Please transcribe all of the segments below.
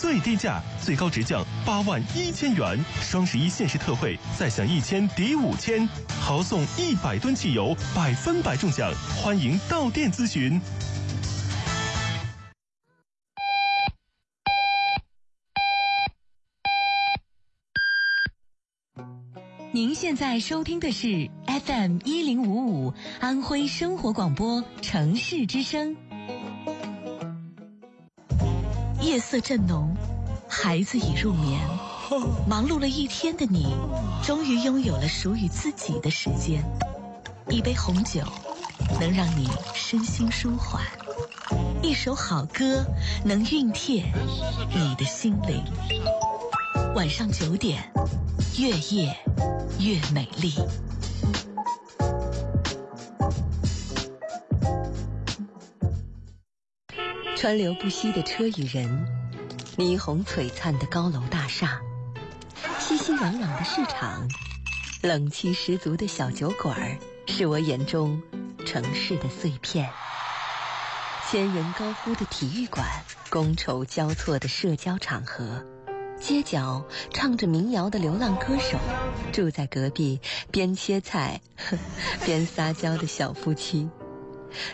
最低价，最高直降八万一千元。双十一限时特惠，再享一千抵五千，豪送一百吨汽油，百分百中奖。欢迎到店咨询。您现在收听的是 FM 一零五五安徽生活广播城市之声。夜色正浓，孩子已入眠，忙碌了一天的你，终于拥有了属于自己的时间。一杯红酒，能让你身心舒缓；一首好歌，能熨帖你的心灵。晚上九点，月夜。越美丽。川流不息的车与人，霓虹璀璨的高楼大厦，熙熙攘攘的市场，冷气十足的小酒馆，是我眼中城市的碎片。千人高呼的体育馆，觥筹交错的社交场合。街角唱着民谣的流浪歌手，住在隔壁边切菜 边撒娇的小夫妻，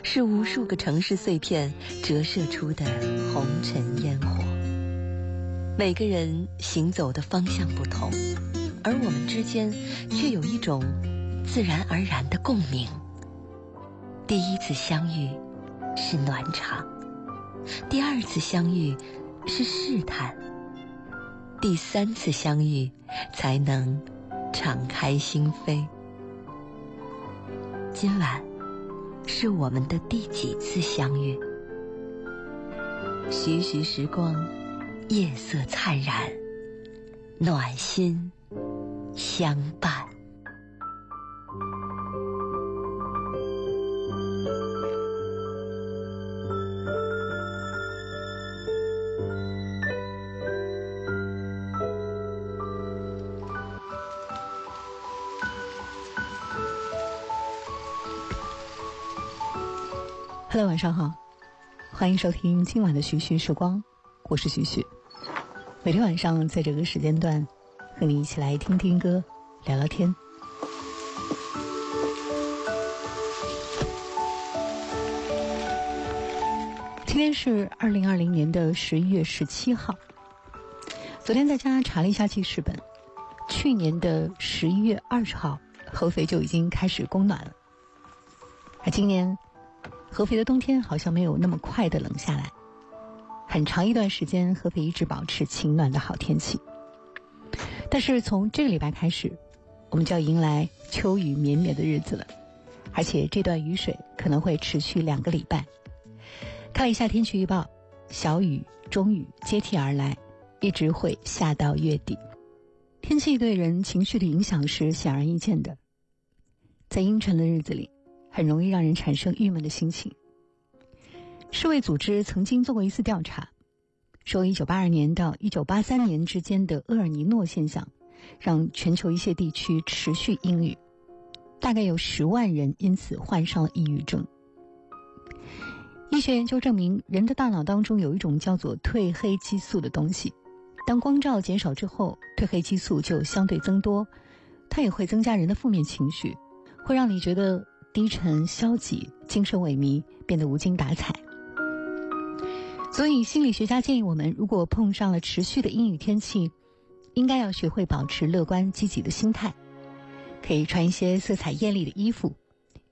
是无数个城市碎片折射出的红尘烟火。每个人行走的方向不同，而我们之间却有一种自然而然的共鸣。第一次相遇是暖场，第二次相遇是试探。第三次相遇，才能敞开心扉。今晚是我们的第几次相遇？徐徐时光，夜色灿然，暖心相伴。晚上好，欢迎收听今晚的徐徐时光，我是徐徐。每天晚上在这个时间段，和你一起来听听歌，聊聊天。今天是二零二零年的十一月十七号。昨天在家查了一下记事本，去年的十一月二十号，合肥就已经开始供暖了，而今年。合肥的冬天好像没有那么快的冷下来，很长一段时间，合肥一直保持晴暖的好天气。但是从这个礼拜开始，我们就要迎来秋雨绵绵的日子了，而且这段雨水可能会持续两个礼拜。看一下天气预报，小雨、中雨接替而来，一直会下到月底。天气对人情绪的影响是显而易见的，在阴沉的日子里。很容易让人产生郁闷的心情。世卫组织曾经做过一次调查，说一九八二年到一九八三年之间的厄尔尼诺现象，让全球一些地区持续阴雨，大概有十万人因此患上了抑郁症。医学研究证明，人的大脑当中有一种叫做褪黑激素的东西，当光照减少之后，褪黑激素就相对增多，它也会增加人的负面情绪，会让你觉得。低沉、消极、精神萎靡，变得无精打采。所以，心理学家建议我们，如果碰上了持续的阴雨天气，应该要学会保持乐观积极的心态，可以穿一些色彩艳丽的衣服，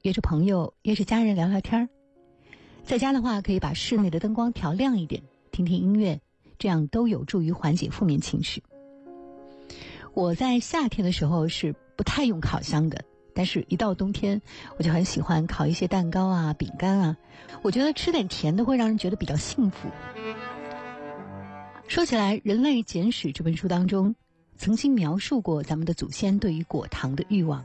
约着朋友、约着家人聊聊天儿。在家的话，可以把室内的灯光调亮一点，听听音乐，这样都有助于缓解负面情绪。我在夏天的时候是不太用烤箱的。但是，一到冬天，我就很喜欢烤一些蛋糕啊、饼干啊。我觉得吃点甜的会让人觉得比较幸福。说起来，《人类简史》这本书当中，曾经描述过咱们的祖先对于果糖的欲望。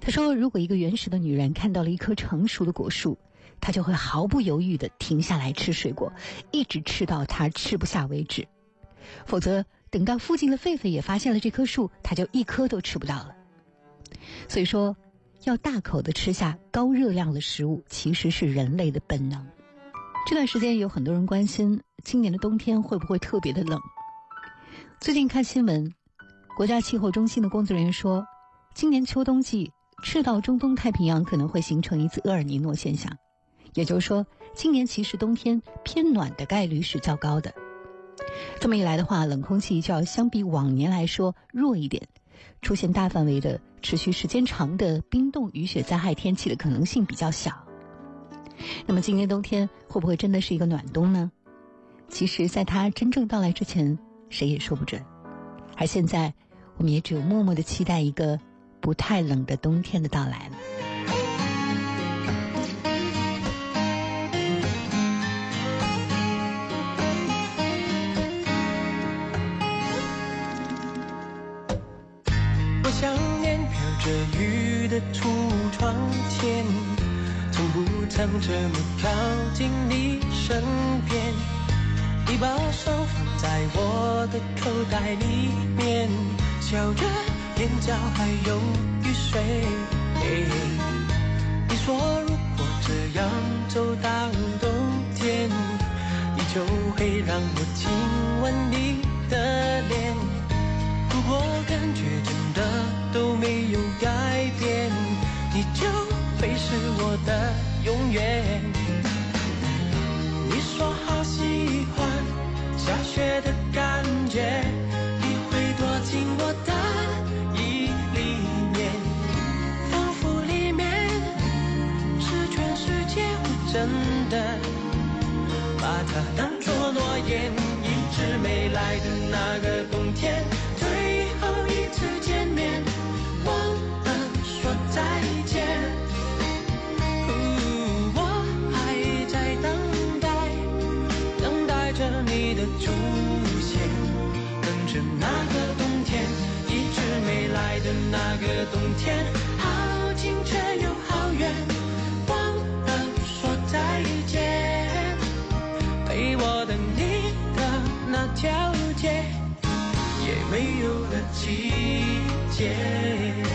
他说，如果一个原始的女人看到了一棵成熟的果树，她就会毫不犹豫地停下来吃水果，一直吃到她吃不下为止。否则，等到附近的狒狒也发现了这棵树，她就一颗都吃不到了。所以说，要大口的吃下高热量的食物，其实是人类的本能。这段时间有很多人关心今年的冬天会不会特别的冷。最近看新闻，国家气候中心的工作人员说，今年秋冬季赤道中东太平洋可能会形成一次厄尔尼诺现象，也就是说，今年其实冬天偏暖的概率是较高的。这么一来的话，冷空气就要相比往年来说弱一点，出现大范围的、持续时间长的冰冻雨雪灾害天气的可能性比较小。那么今年冬天会不会真的是一个暖冬呢？其实，在它真正到来之前，谁也说不准。而现在，我们也只有默默的期待一个不太冷的冬天的到来了。的橱窗前。从不曾这么靠近你身边，你把手放在我的口袋里面，笑着眼角还有雨水。你说如果这样走到冬天，你就会让我亲吻你的脸。如果感觉真的都没有改变，你就。会是我的永远。你说好喜欢下雪的感觉，你会躲进我的衣里面，仿佛里面是全世界。我真的把它当作诺言，一直没来的那个冬天，来的那个冬天，好近却又好远，忘了说再见。陪我等你的那条街，也没有了季节。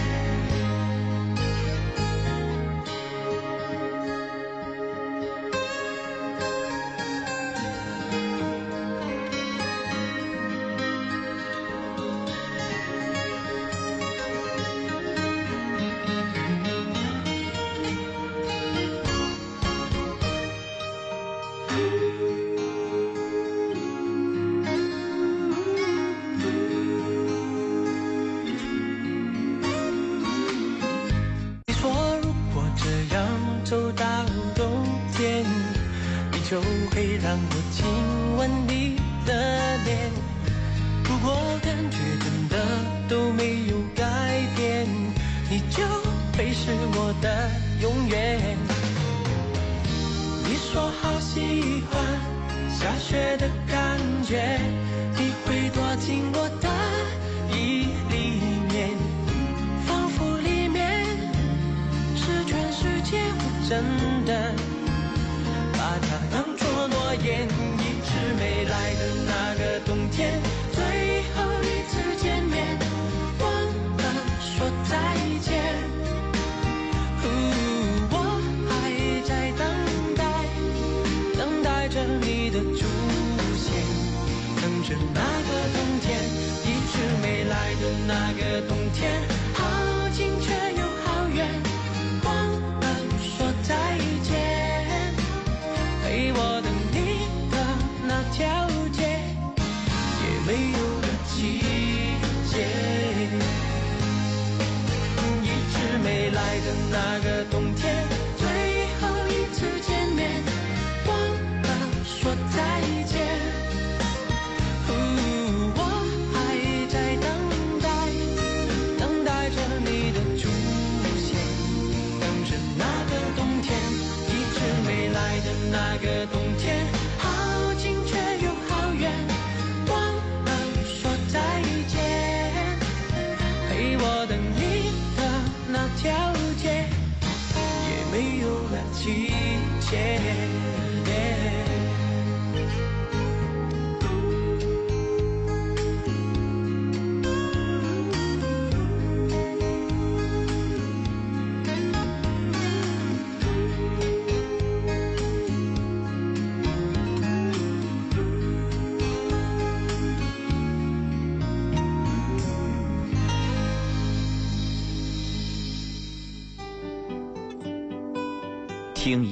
那个冬天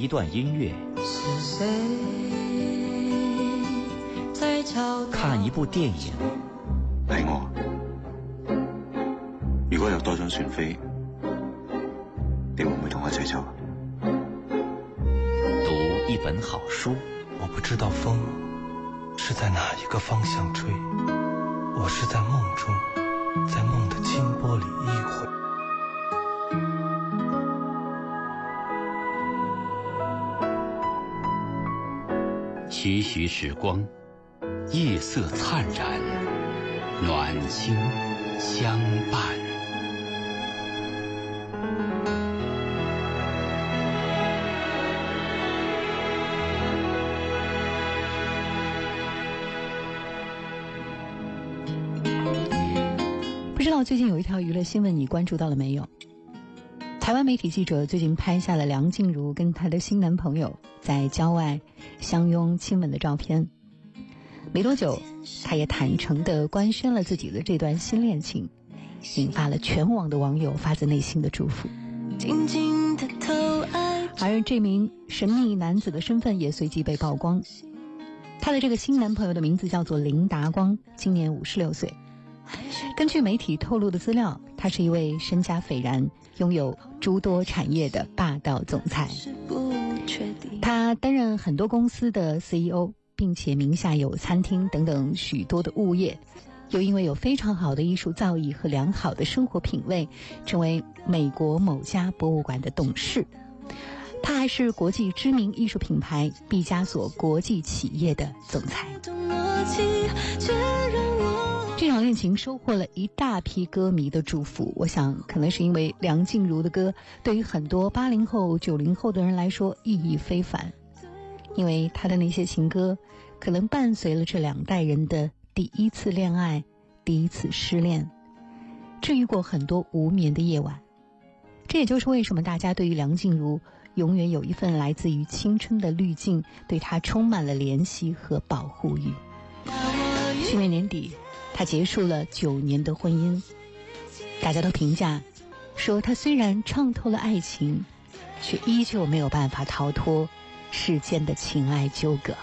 一段音乐，是谁在敲看一部电影，係我。如果有多张船飞，你會唔會同我一齊走？讀一本好书，我不知道风是在哪一个方向吹，我是在梦中，在梦的清波里依會。徐徐时光，夜色灿然，暖心相伴。不知道最近有一条娱乐新闻，你关注到了没有？台湾媒体记者最近拍下了梁静茹跟她的新男朋友在郊外相拥亲吻的照片。没多久，他也坦诚地官宣了自己的这段新恋情，引发了全网的网友发自内心的祝福。静静的偷爱而这名神秘男子的身份也随即被曝光。他的这个新男朋友的名字叫做林达光，今年五十六岁。根据媒体透露的资料，他是一位身家斐然、拥有诸多产业的霸道总裁。他担任很多公司的 CEO，并且名下有餐厅等等许多的物业，又因为有非常好的艺术造诣和良好的生活品味，成为美国某家博物馆的董事。他还是国际知名艺术品牌毕加索国际企业的总裁。这场恋情收获了一大批歌迷的祝福。我想，可能是因为梁静茹的歌对于很多八零后、九零后的人来说意义非凡，因为她的那些情歌，可能伴随了这两代人的第一次恋爱、第一次失恋，治愈过很多无眠的夜晚。这也就是为什么大家对于梁静茹永远有一份来自于青春的滤镜，对她充满了怜惜和保护欲。去年年底，他结束了九年的婚姻，大家都评价说，他虽然唱透了爱情，却依旧没有办法逃脱世间的情爱纠葛。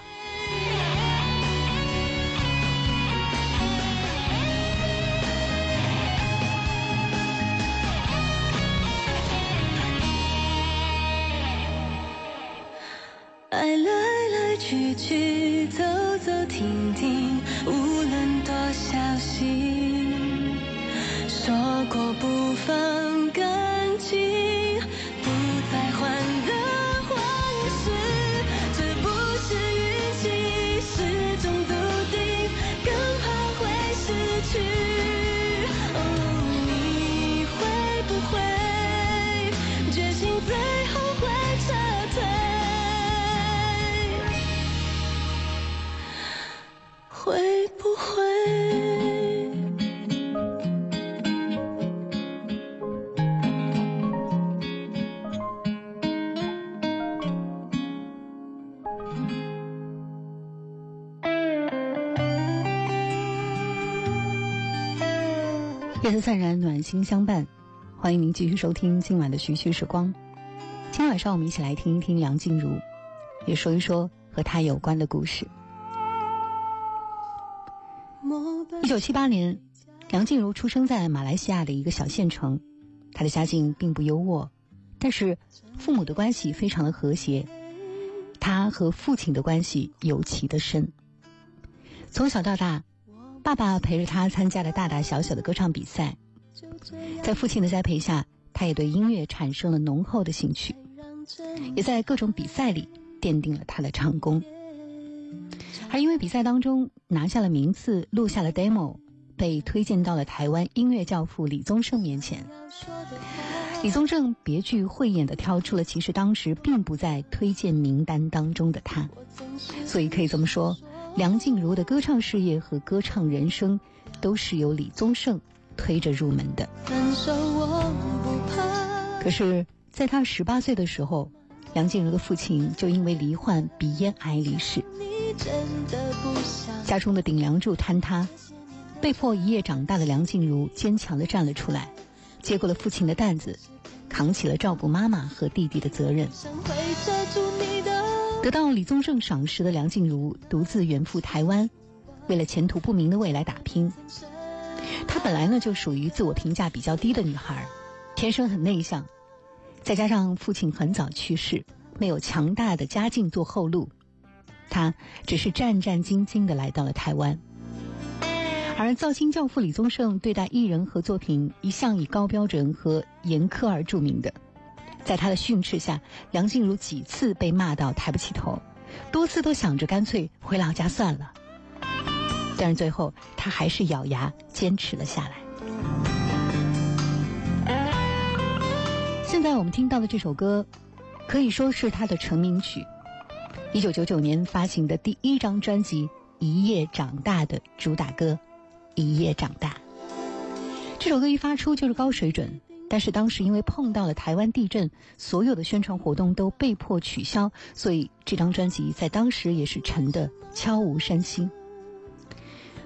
夜色灿然，暖心相伴。欢迎您继续收听今晚的徐徐时光。今天晚上我们一起来听一听梁静茹，也说一说和她有关的故事。一九七八年，梁静茹出生在马来西亚的一个小县城，她的家境并不优渥，但是父母的关系非常的和谐，她和父亲的关系尤其的深。从小到大，爸爸陪着他参加了大大小小的歌唱比赛，在父亲的栽培下，他也对音乐产生了浓厚的兴趣，也在各种比赛里奠定了他的唱功。而因为比赛当中拿下了名次，录下了 demo，被推荐到了台湾音乐教父李宗盛面前。李宗盛别具慧眼地挑出了其实当时并不在推荐名单当中的他，所以可以这么说，梁静茹的歌唱事业和歌唱人生都是由李宗盛推着入门的。可是，在她十八岁的时候，梁静茹的父亲就因为罹患鼻咽癌离世。家中的顶梁柱坍塌，被迫一夜长大的梁静茹坚强地站了出来，接过了父亲的担子，扛起了照顾妈妈和弟弟的责任。得到李宗盛赏识的梁静茹，独自远赴台湾，为了前途不明的未来打拼。她本来呢就属于自我评价比较低的女孩，天生很内向，再加上父亲很早去世，没有强大的家境做后路，她只是战战兢兢的来到了台湾。而造星教父李宗盛对待艺人和作品一向以高标准和严苛而著名的，在他的训斥下，梁静茹几次被骂到抬不起头，多次都想着干脆回老家算了。但是最后，他还是咬牙坚持了下来。现在我们听到的这首歌，可以说是他的成名曲，一九九九年发行的第一张专辑《一夜长大》的主打歌。一夜长大，这首歌一发出就是高水准，但是当时因为碰到了台湾地震，所有的宣传活动都被迫取消，所以这张专辑在当时也是沉的悄无声息。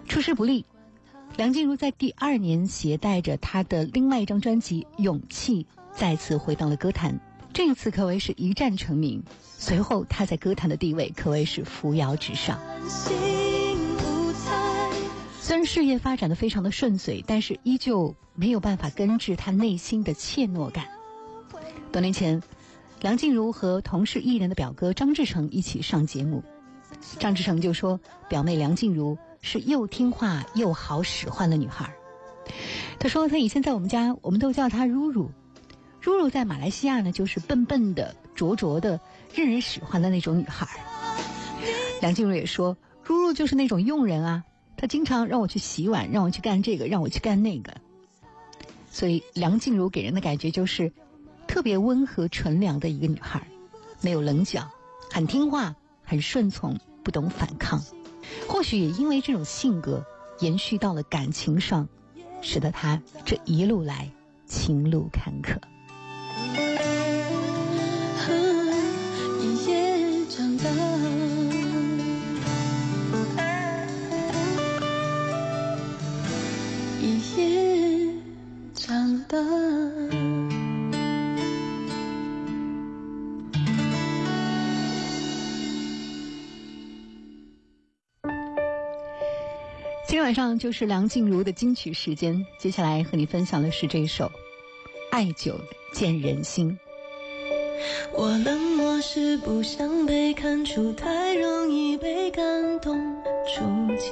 出师不利，梁静茹在第二年携带着她的另外一张专辑《勇气》再次回到了歌坛，这一次可谓是一战成名。随后她在歌坛的地位可谓是扶摇直上。虽然事业发展的非常的顺遂，但是依旧没有办法根治他内心的怯懦感。多年前，梁静茹和同是艺人的表哥张志成一起上节目，张志成就说表妹梁静茹是又听话又好使唤的女孩。他说他以前在我们家，我们都叫她如如，如如在马来西亚呢就是笨笨的、拙拙的、任人使唤的那种女孩。梁静茹也说，如如就是那种佣人啊。他经常让我去洗碗，让我去干这个，让我去干那个。所以梁静茹给人的感觉就是特别温和纯良的一个女孩，没有棱角，很听话，很顺从，不懂反抗。或许也因为这种性格，延续到了感情上，使得她这一路来情路坎坷。今天晚上就是梁静茹的金曲时间，接下来和你分享的是这首《爱久见人心》。我冷漠是不想被看出，太容易被感动触及。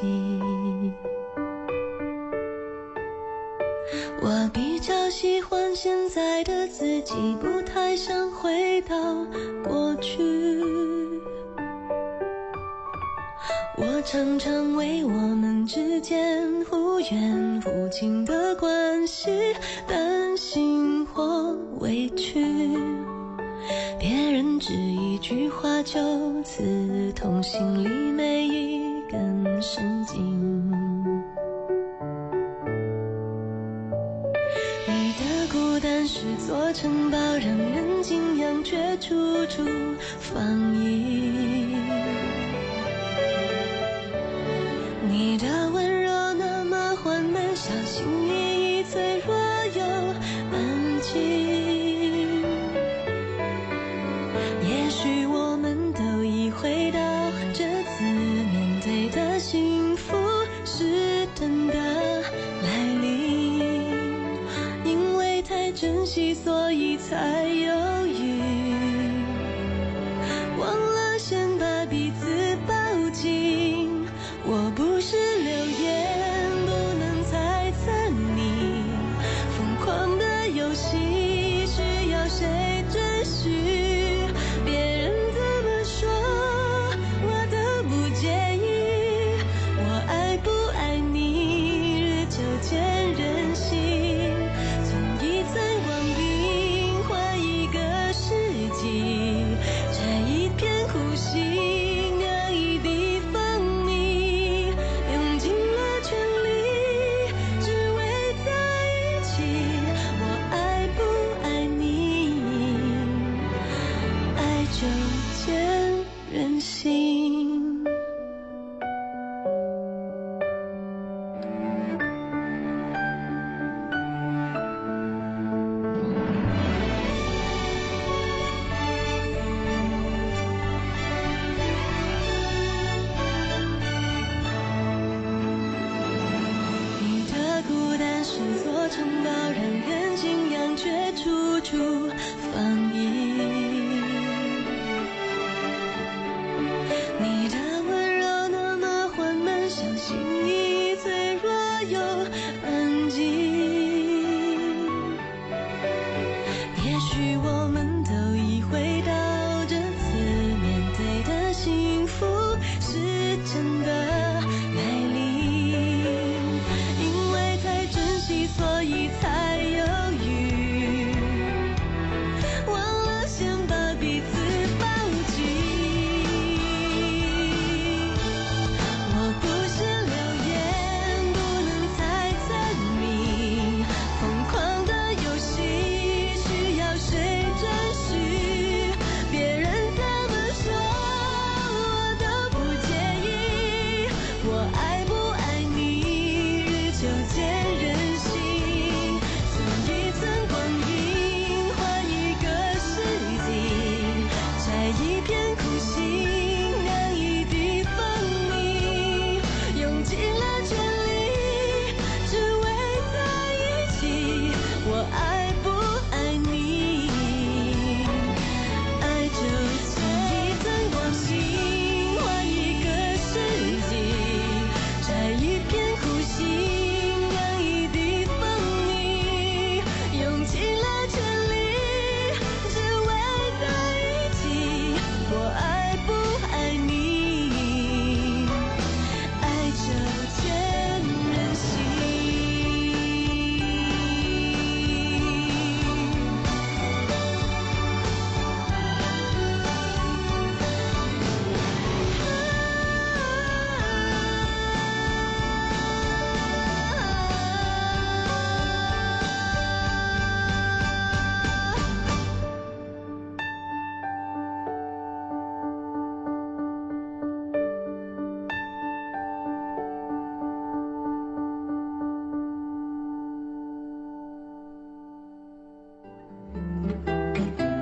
现在的自己，不太想回到过去。我常常为我们之间忽远忽近的关系担心或委屈，别人只一句话就刺痛心里每一根神经。城堡，让人敬仰却处处防御。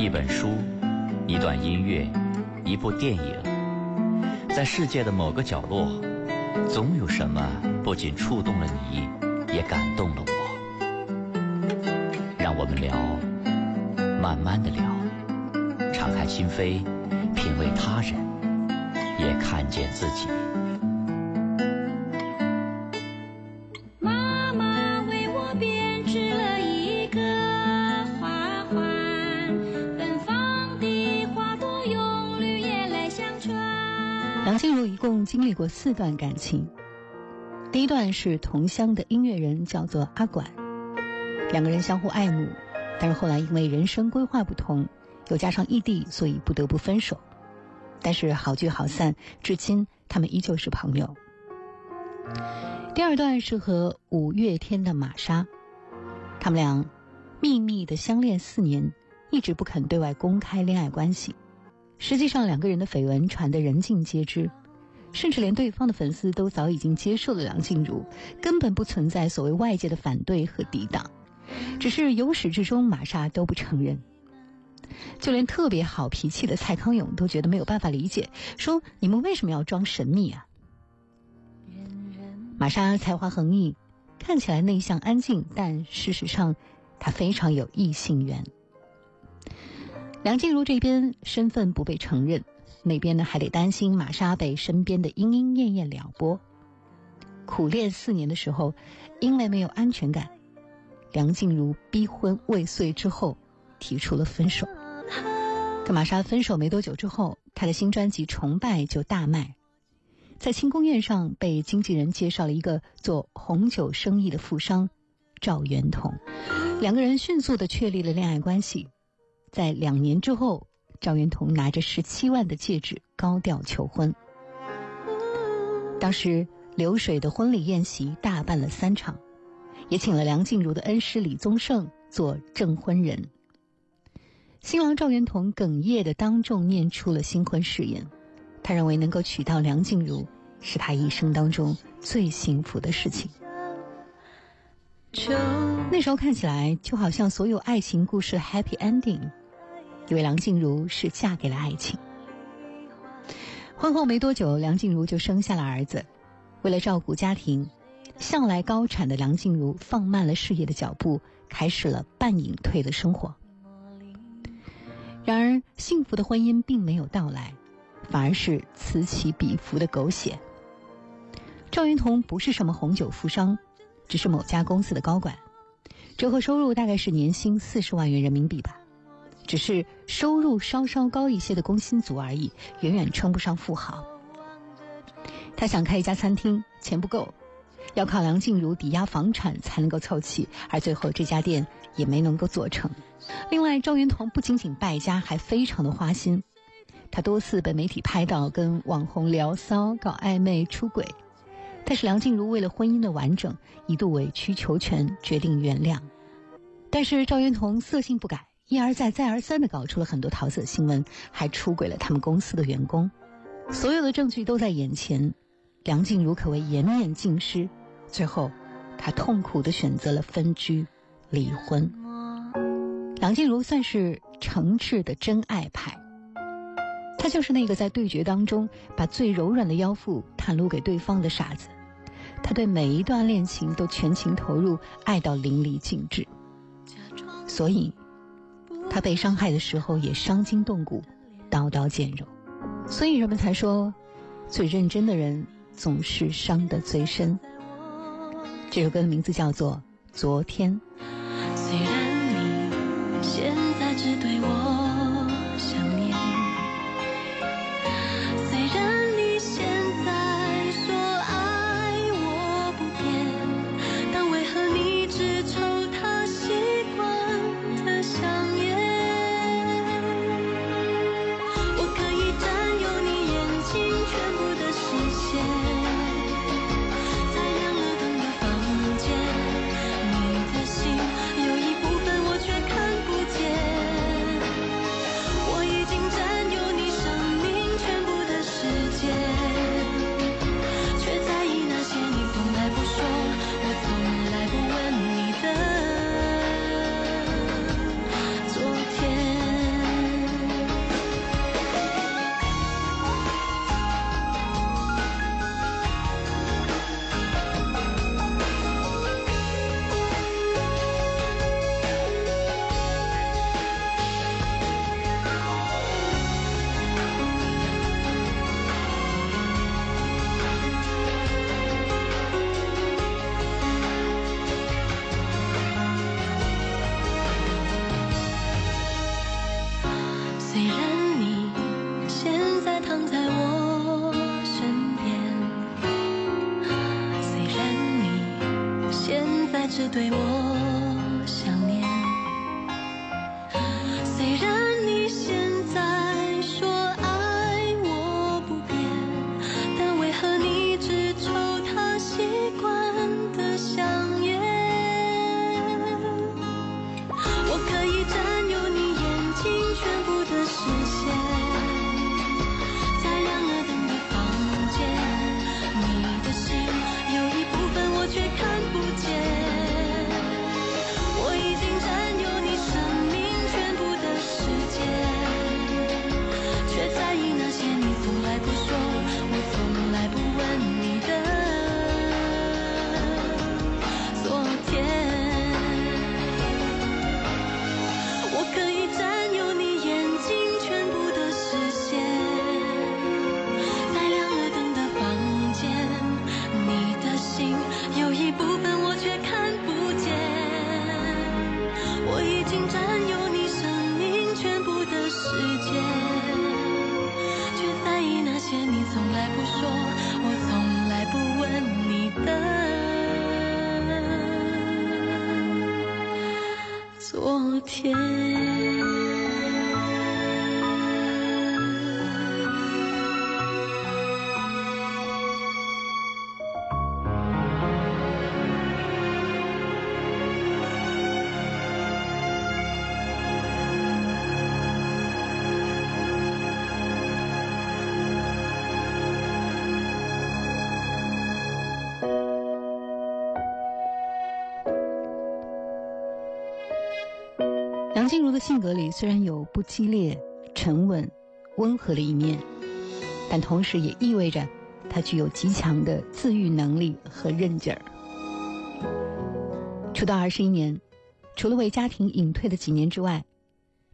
一本书，一段音乐，一部电影，在世界的某个角落，总有什么不仅触动了你，也感动了我。让我们聊，慢慢的聊，敞开心扉，品味他人，也看见自己。过四段感情，第一段是同乡的音乐人，叫做阿管，两个人相互爱慕，但是后来因为人生规划不同，又加上异地，所以不得不分手。但是好聚好散，至今他们依旧是朋友。第二段是和五月天的玛莎，他们俩秘密的相恋四年，一直不肯对外公开恋爱关系。实际上，两个人的绯闻传得人尽皆知，甚至连对方的粉丝都早已经接受了梁静茹，根本不存在所谓外界的反对和抵挡，只是由始至终玛莎都不承认。就连特别好脾气的蔡康永都觉得没有办法理解，说：“你们为什么要装神秘啊？”玛莎才华横溢，看起来内向安静，但事实上，她非常有异性缘。梁静茹这边身份不被承认，那边呢还得担心玛莎被身边的莺莺燕燕撩拨。苦练四年的时候，因为没有安全感，梁静茹逼婚未遂之后，提出了分手。跟玛莎分手没多久之后，她的新专辑《崇拜》就大卖，在庆功宴上被经纪人介绍了一个做红酒生意的富商赵元同，两个人迅速的确立了恋爱关系。在两年之后，赵元同拿着十七万的戒指高调求婚。当时流水的婚礼宴席大办了三场，也请了梁静茹的恩师李宗盛做证婚人。新郎赵元同哽咽的当众念出了新婚誓言，他认为能够娶到梁静茹是他一生当中最幸福的事情。那时候看起来就好像所有爱情故事 happy ending，因为梁静茹是嫁给了爱情。婚后没多久，梁静茹就生下了儿子。为了照顾家庭，向来高产的梁静茹放慢了事业的脚步，开始了半隐退的生活。然而，幸福的婚姻并没有到来，反而是此起彼伏的狗血。赵云彤不是什么红酒富商。只是某家公司的高管，折合收入大概是年薪四十万元人民币吧，只是收入稍稍高一些的工薪族而已，远远称不上富豪。他想开一家餐厅，钱不够，要靠梁静茹抵押房产才能够凑齐，而最后这家店也没能够做成。另外，赵云彤不仅仅败家，还非常的花心，他多次被媒体拍到跟网红聊骚、搞暧昧、出轨。但是梁静茹为了婚姻的完整，一度委曲求全，决定原谅。但是赵元彤色性不改，一而再、再而三的搞出了很多桃色新闻，还出轨了他们公司的员工。所有的证据都在眼前，梁静茹可谓颜面尽失。最后，她痛苦的选择了分居、离婚。梁静茹算是诚挚的真爱派。她就是那个在对决当中把最柔软的腰腹袒露给对方的傻子。他对每一段恋情都全情投入，爱到淋漓尽致，所以，他被伤害的时候也伤筋动骨，刀刀见肉，所以人们才说，最认真的人总是伤得最深。这首歌的名字叫做《昨天》。梁静茹的性格里虽然有不激烈、沉稳、温和的一面，但同时也意味着她具有极强的自愈能力和韧劲儿。出道二十一年，除了为家庭隐退的几年之外，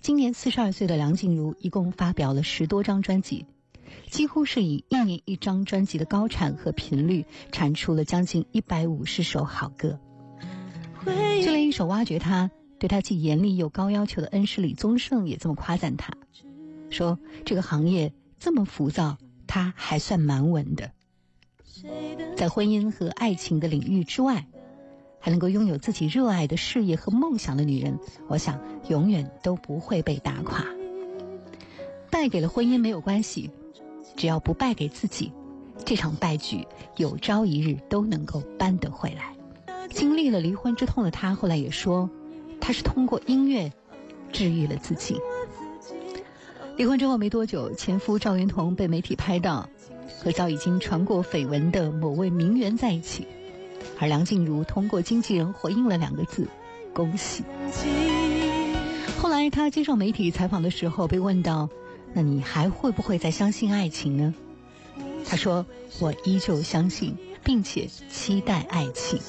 今年四十二岁的梁静茹一共发表了十多张专辑，几乎是以一年一张专辑的高产和频率，产出了将近一百五十首好歌。就连一首挖掘她。对他既严厉又高要求的恩师李宗盛也这么夸赞他，说这个行业这么浮躁，他还算蛮稳的。在婚姻和爱情的领域之外，还能够拥有自己热爱的事业和梦想的女人，我想永远都不会被打垮。败给了婚姻没有关系，只要不败给自己，这场败局有朝一日都能够扳得回来。经历了离婚之痛的她，后来也说。他是通过音乐治愈了自己。离婚之后没多久，前夫赵云彤被媒体拍到和早已经传过绯闻的某位名媛在一起，而梁静茹通过经纪人回应了两个字：恭喜。后来她接受媒体采访的时候被问到：“那你还会不会再相信爱情呢？”她说：“我依旧相信，并且期待爱情。”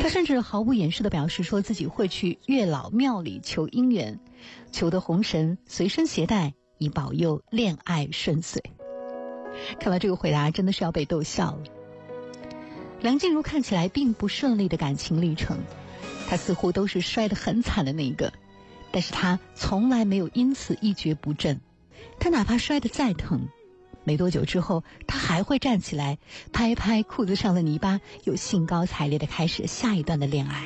他甚至毫不掩饰地表示，说自己会去月老庙里求姻缘，求得红绳随身携带，以保佑恋爱顺遂。看到这个回答，真的是要被逗笑了。梁静茹看起来并不顺利的感情历程，她似乎都是摔得很惨的那一个，但是她从来没有因此一蹶不振。她哪怕摔得再疼。没多久之后，他还会站起来，拍拍裤子上的泥巴，又兴高采烈地开始下一段的恋爱。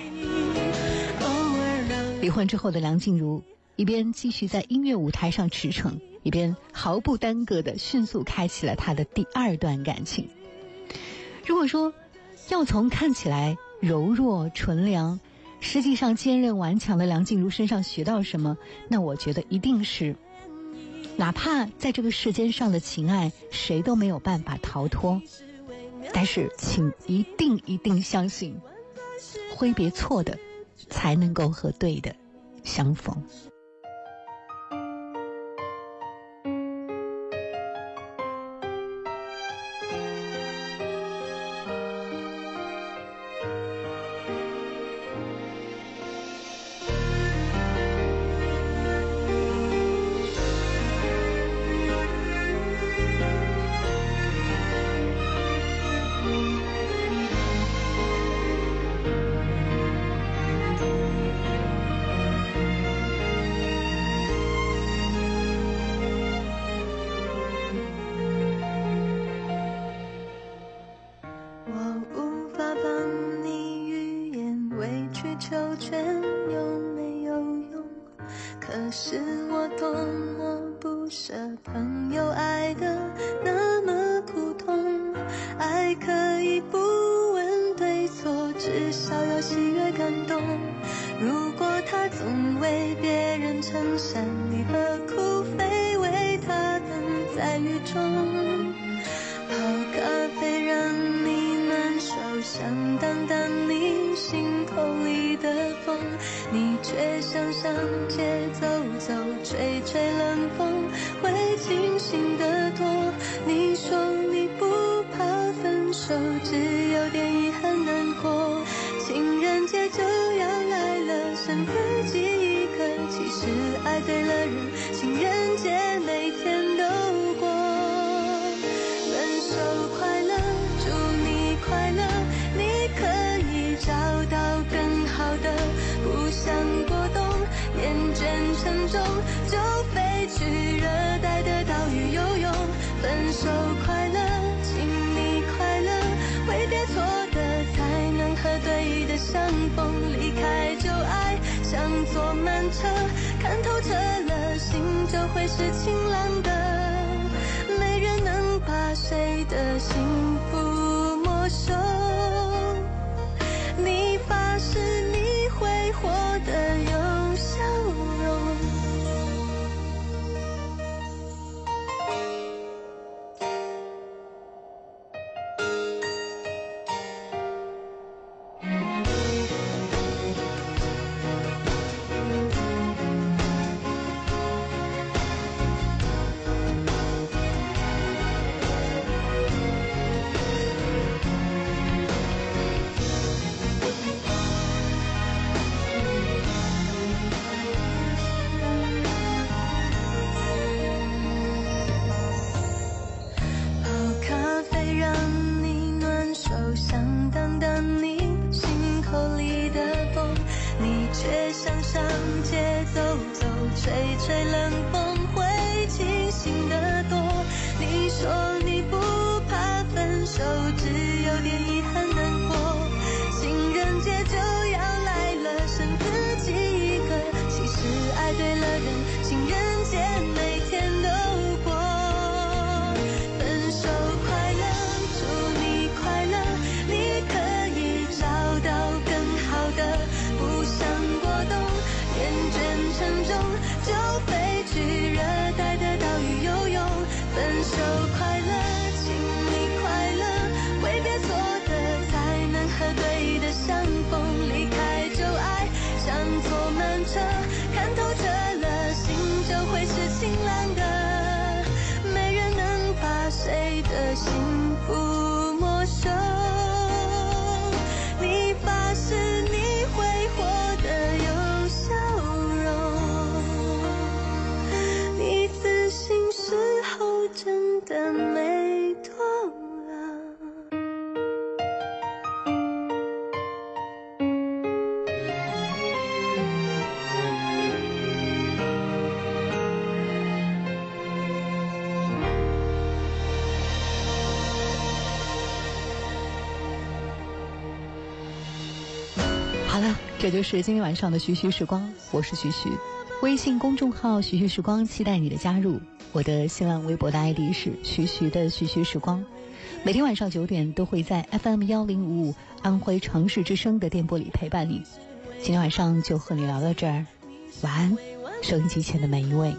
离婚之后的梁静茹，一边继续在音乐舞台上驰骋，一边毫不耽搁地迅速开启了她的第二段感情。如果说要从看起来柔弱纯良，实际上坚韧顽强的梁静茹身上学到什么，那我觉得一定是。哪怕在这个世间上的情爱，谁都没有办法逃脱。但是，请一定一定相信，挥别错的，才能够和对的相逢。你却想上街走走，吹吹冷风，会清醒得多。你说你不怕分手，只有点遗憾难过。情人节就要来了，剩自己一个。其实爱对了，人相逢。离开就爱，像坐慢车，看透彻了，心就会是晴朗的。没人能把谁的幸福没收。这就是今天晚上的徐徐时光，我是徐徐。微信公众号“徐徐时光”，期待你的加入。我的新浪微博的 ID 是徐徐的徐徐时光。每天晚上九点都会在 FM 幺零五五安徽城市之声的电波里陪伴你。今天晚上就和你聊到这儿，晚安，收音机前的每一位。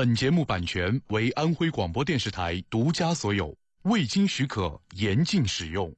本节目版权为安徽广播电视台独家所有，未经许可严禁使用。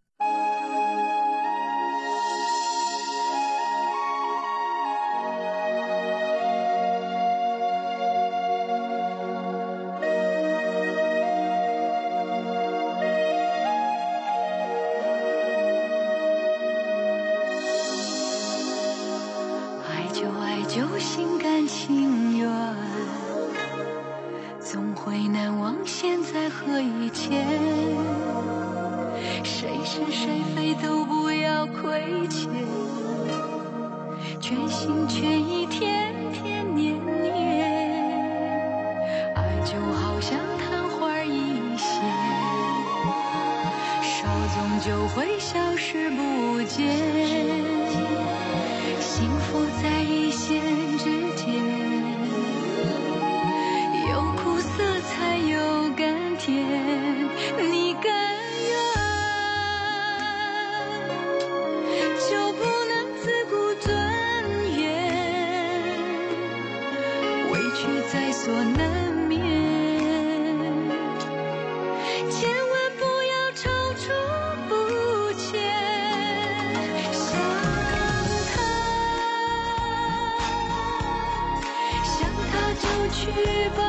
去吧，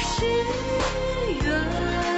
是缘。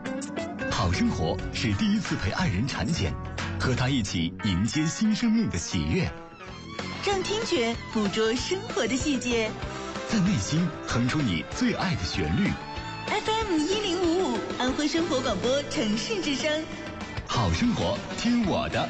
好生活是第一次陪爱人产检和他一起迎接新生命的喜悦。让听觉捕捉生活的细节。在内心哼出你最爱的旋律。Fm 一零五五安徽生活广播城市之声。好生活听我的。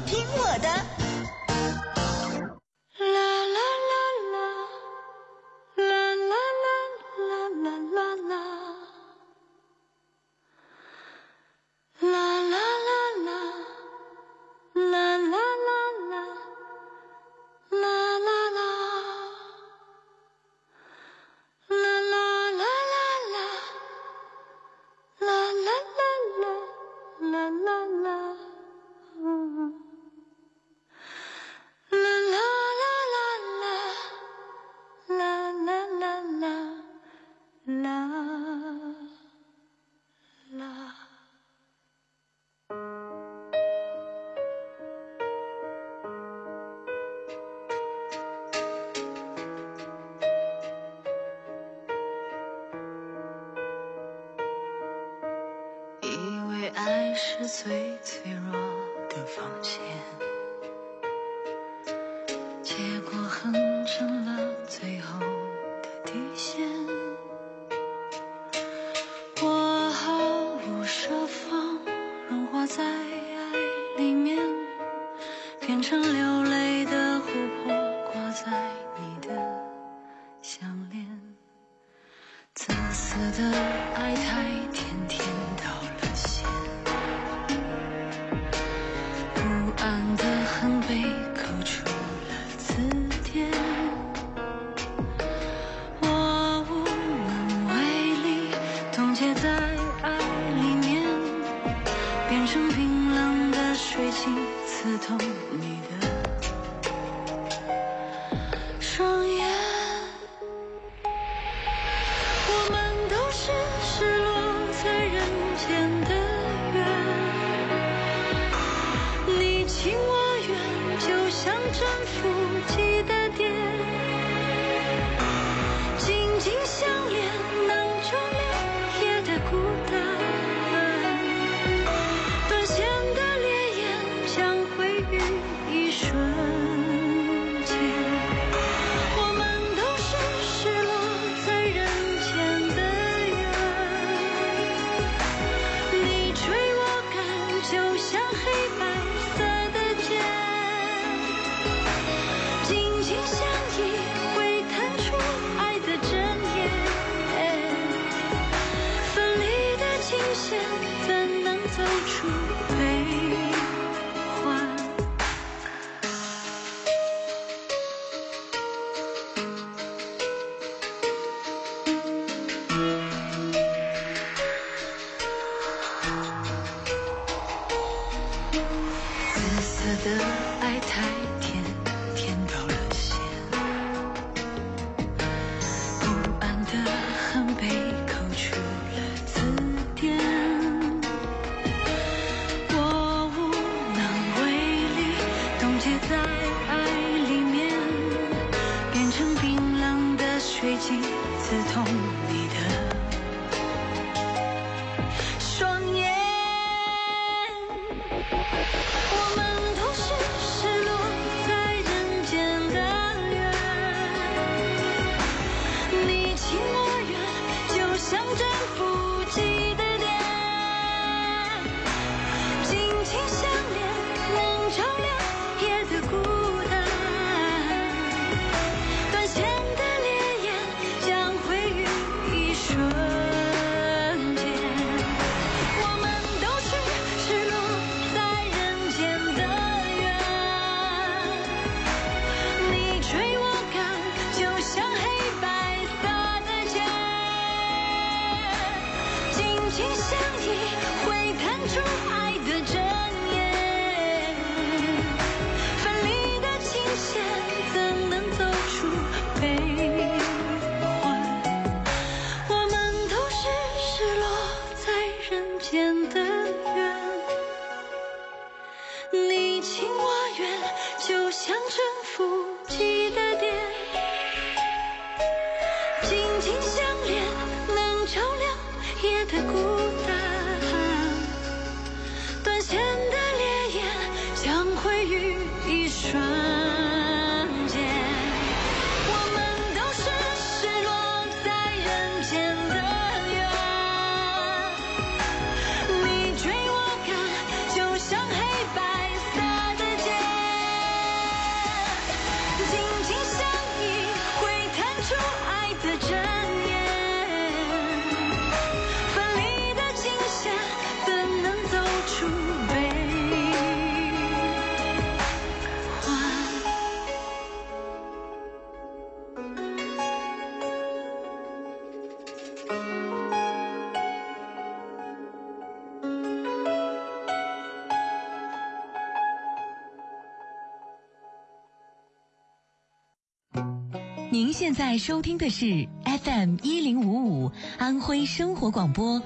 现在收听的是 fm 一零五五安徽生活广播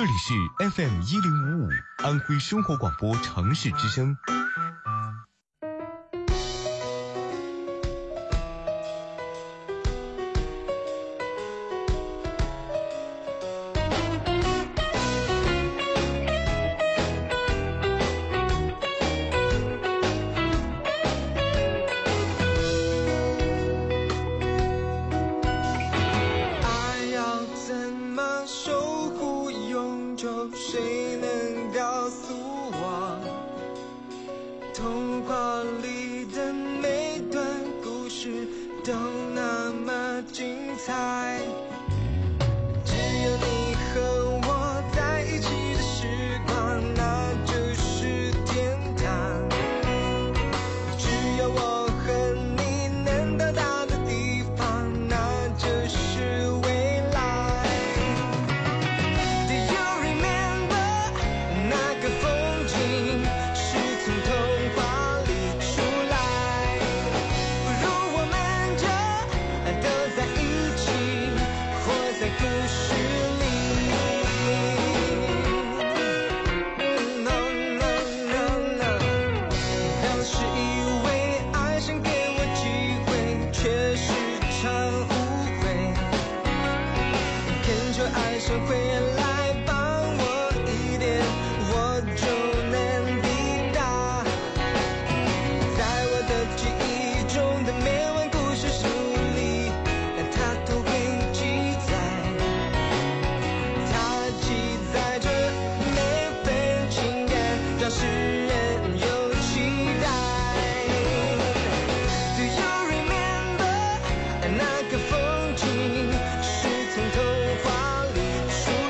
这里是 fm 一零五五安徽生活广播城市之声